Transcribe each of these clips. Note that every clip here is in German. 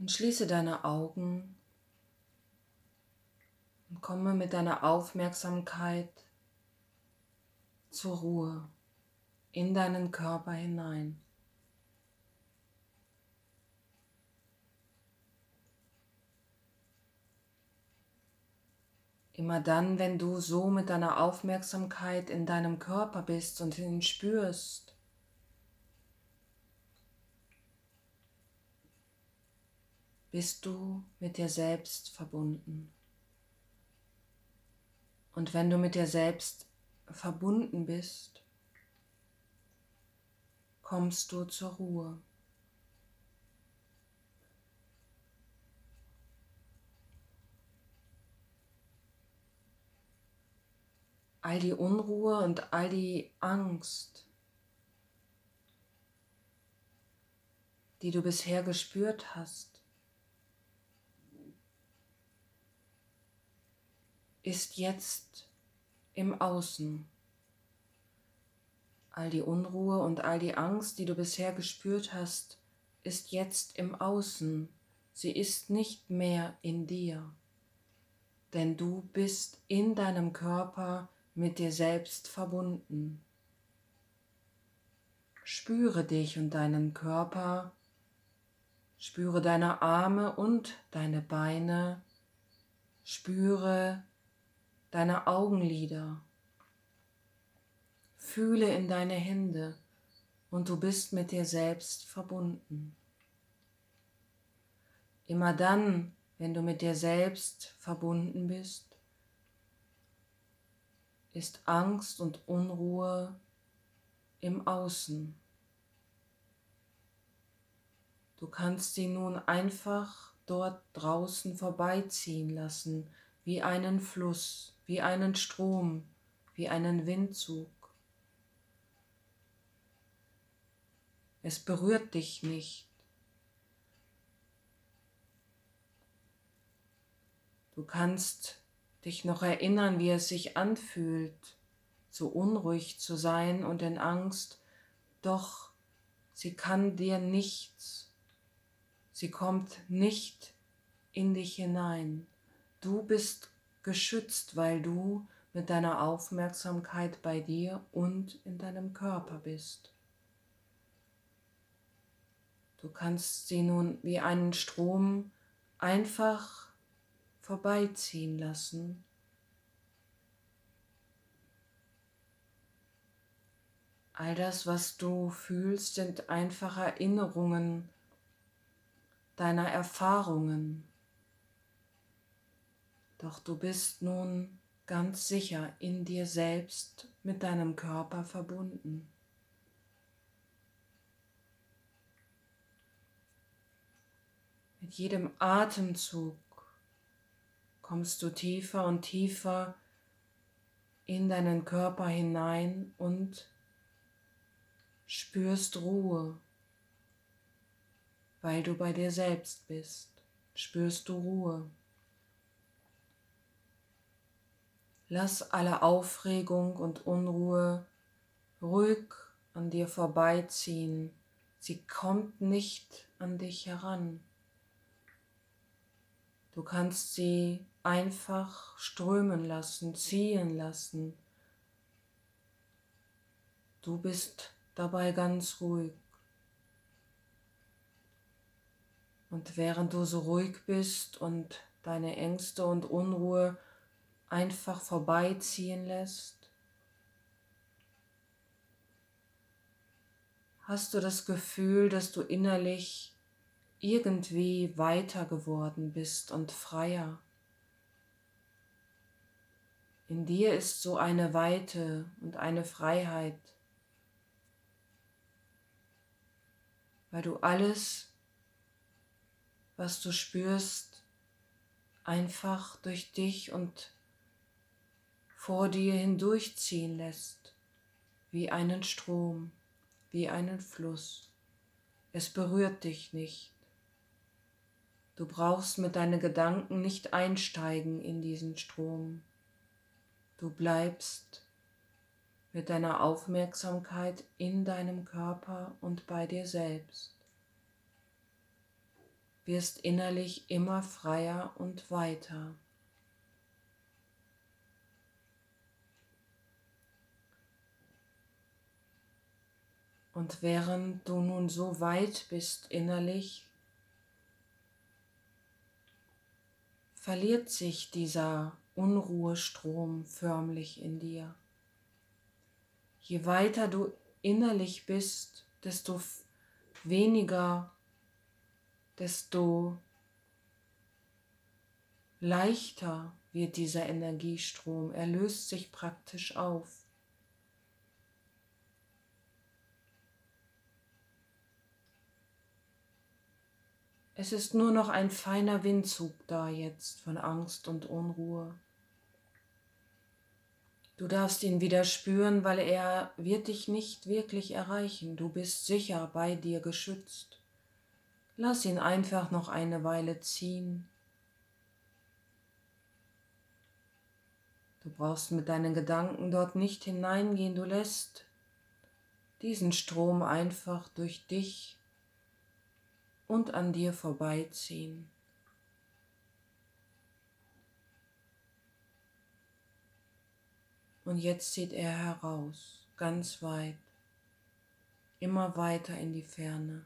Und schließe deine Augen und komme mit deiner Aufmerksamkeit zur Ruhe in deinen Körper hinein. Immer dann, wenn du so mit deiner Aufmerksamkeit in deinem Körper bist und ihn spürst, bist du mit dir selbst verbunden. Und wenn du mit dir selbst verbunden bist, kommst du zur Ruhe. all die Unruhe und all die Angst, die du bisher gespürt hast, ist jetzt im Außen. All die Unruhe und all die Angst, die du bisher gespürt hast, ist jetzt im Außen. Sie ist nicht mehr in dir, denn du bist in deinem Körper mit dir selbst verbunden. Spüre dich und deinen Körper, spüre deine Arme und deine Beine, spüre deine Augenlider, fühle in deine Hände und du bist mit dir selbst verbunden. Immer dann, wenn du mit dir selbst verbunden bist, ist Angst und Unruhe im Außen. Du kannst sie nun einfach dort draußen vorbeiziehen lassen, wie einen Fluss, wie einen Strom, wie einen Windzug. Es berührt dich nicht. Du kannst dich noch erinnern, wie es sich anfühlt, so unruhig zu sein und in Angst, doch sie kann dir nichts, sie kommt nicht in dich hinein. Du bist geschützt, weil du mit deiner Aufmerksamkeit bei dir und in deinem Körper bist. Du kannst sie nun wie einen Strom einfach vorbeiziehen lassen. All das, was du fühlst, sind einfach Erinnerungen deiner Erfahrungen. Doch du bist nun ganz sicher in dir selbst mit deinem Körper verbunden. Mit jedem Atemzug kommst du tiefer und tiefer in deinen Körper hinein und spürst Ruhe, weil du bei dir selbst bist, spürst du Ruhe. Lass alle Aufregung und Unruhe ruhig an dir vorbeiziehen. Sie kommt nicht an dich heran. Du kannst sie einfach strömen lassen, ziehen lassen. Du bist dabei ganz ruhig. Und während du so ruhig bist und deine Ängste und Unruhe einfach vorbeiziehen lässt, hast du das Gefühl, dass du innerlich irgendwie weiter geworden bist und freier. In dir ist so eine Weite und eine Freiheit, weil du alles, was du spürst, einfach durch dich und vor dir hindurchziehen lässt, wie einen Strom, wie einen Fluss. Es berührt dich nicht. Du brauchst mit deinen Gedanken nicht einsteigen in diesen Strom. Du bleibst mit deiner Aufmerksamkeit in deinem Körper und bei dir selbst. wirst innerlich immer freier und weiter. Und während du nun so weit bist innerlich, verliert sich dieser Unruhestrom förmlich in dir. Je weiter du innerlich bist, desto weniger, desto leichter wird dieser Energiestrom. Er löst sich praktisch auf. Es ist nur noch ein feiner Windzug da jetzt von Angst und Unruhe. Du darfst ihn wieder spüren, weil er wird dich nicht wirklich erreichen. Du bist sicher bei dir geschützt. Lass ihn einfach noch eine Weile ziehen. Du brauchst mit deinen Gedanken dort nicht hineingehen, du lässt diesen Strom einfach durch dich und an dir vorbeiziehen. Und jetzt zieht er heraus, ganz weit, immer weiter in die Ferne,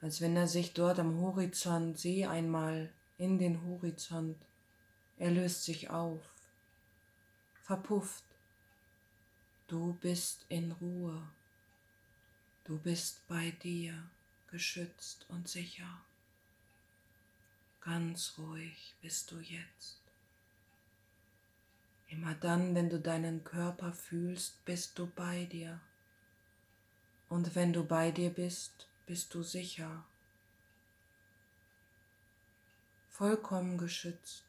als wenn er sich dort am Horizont, sieh einmal in den Horizont, er löst sich auf, verpufft, du bist in Ruhe. Du bist bei dir, geschützt und sicher. Ganz ruhig bist du jetzt. Immer dann, wenn du deinen Körper fühlst, bist du bei dir. Und wenn du bei dir bist, bist du sicher. Vollkommen geschützt.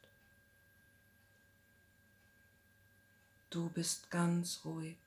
Du bist ganz ruhig.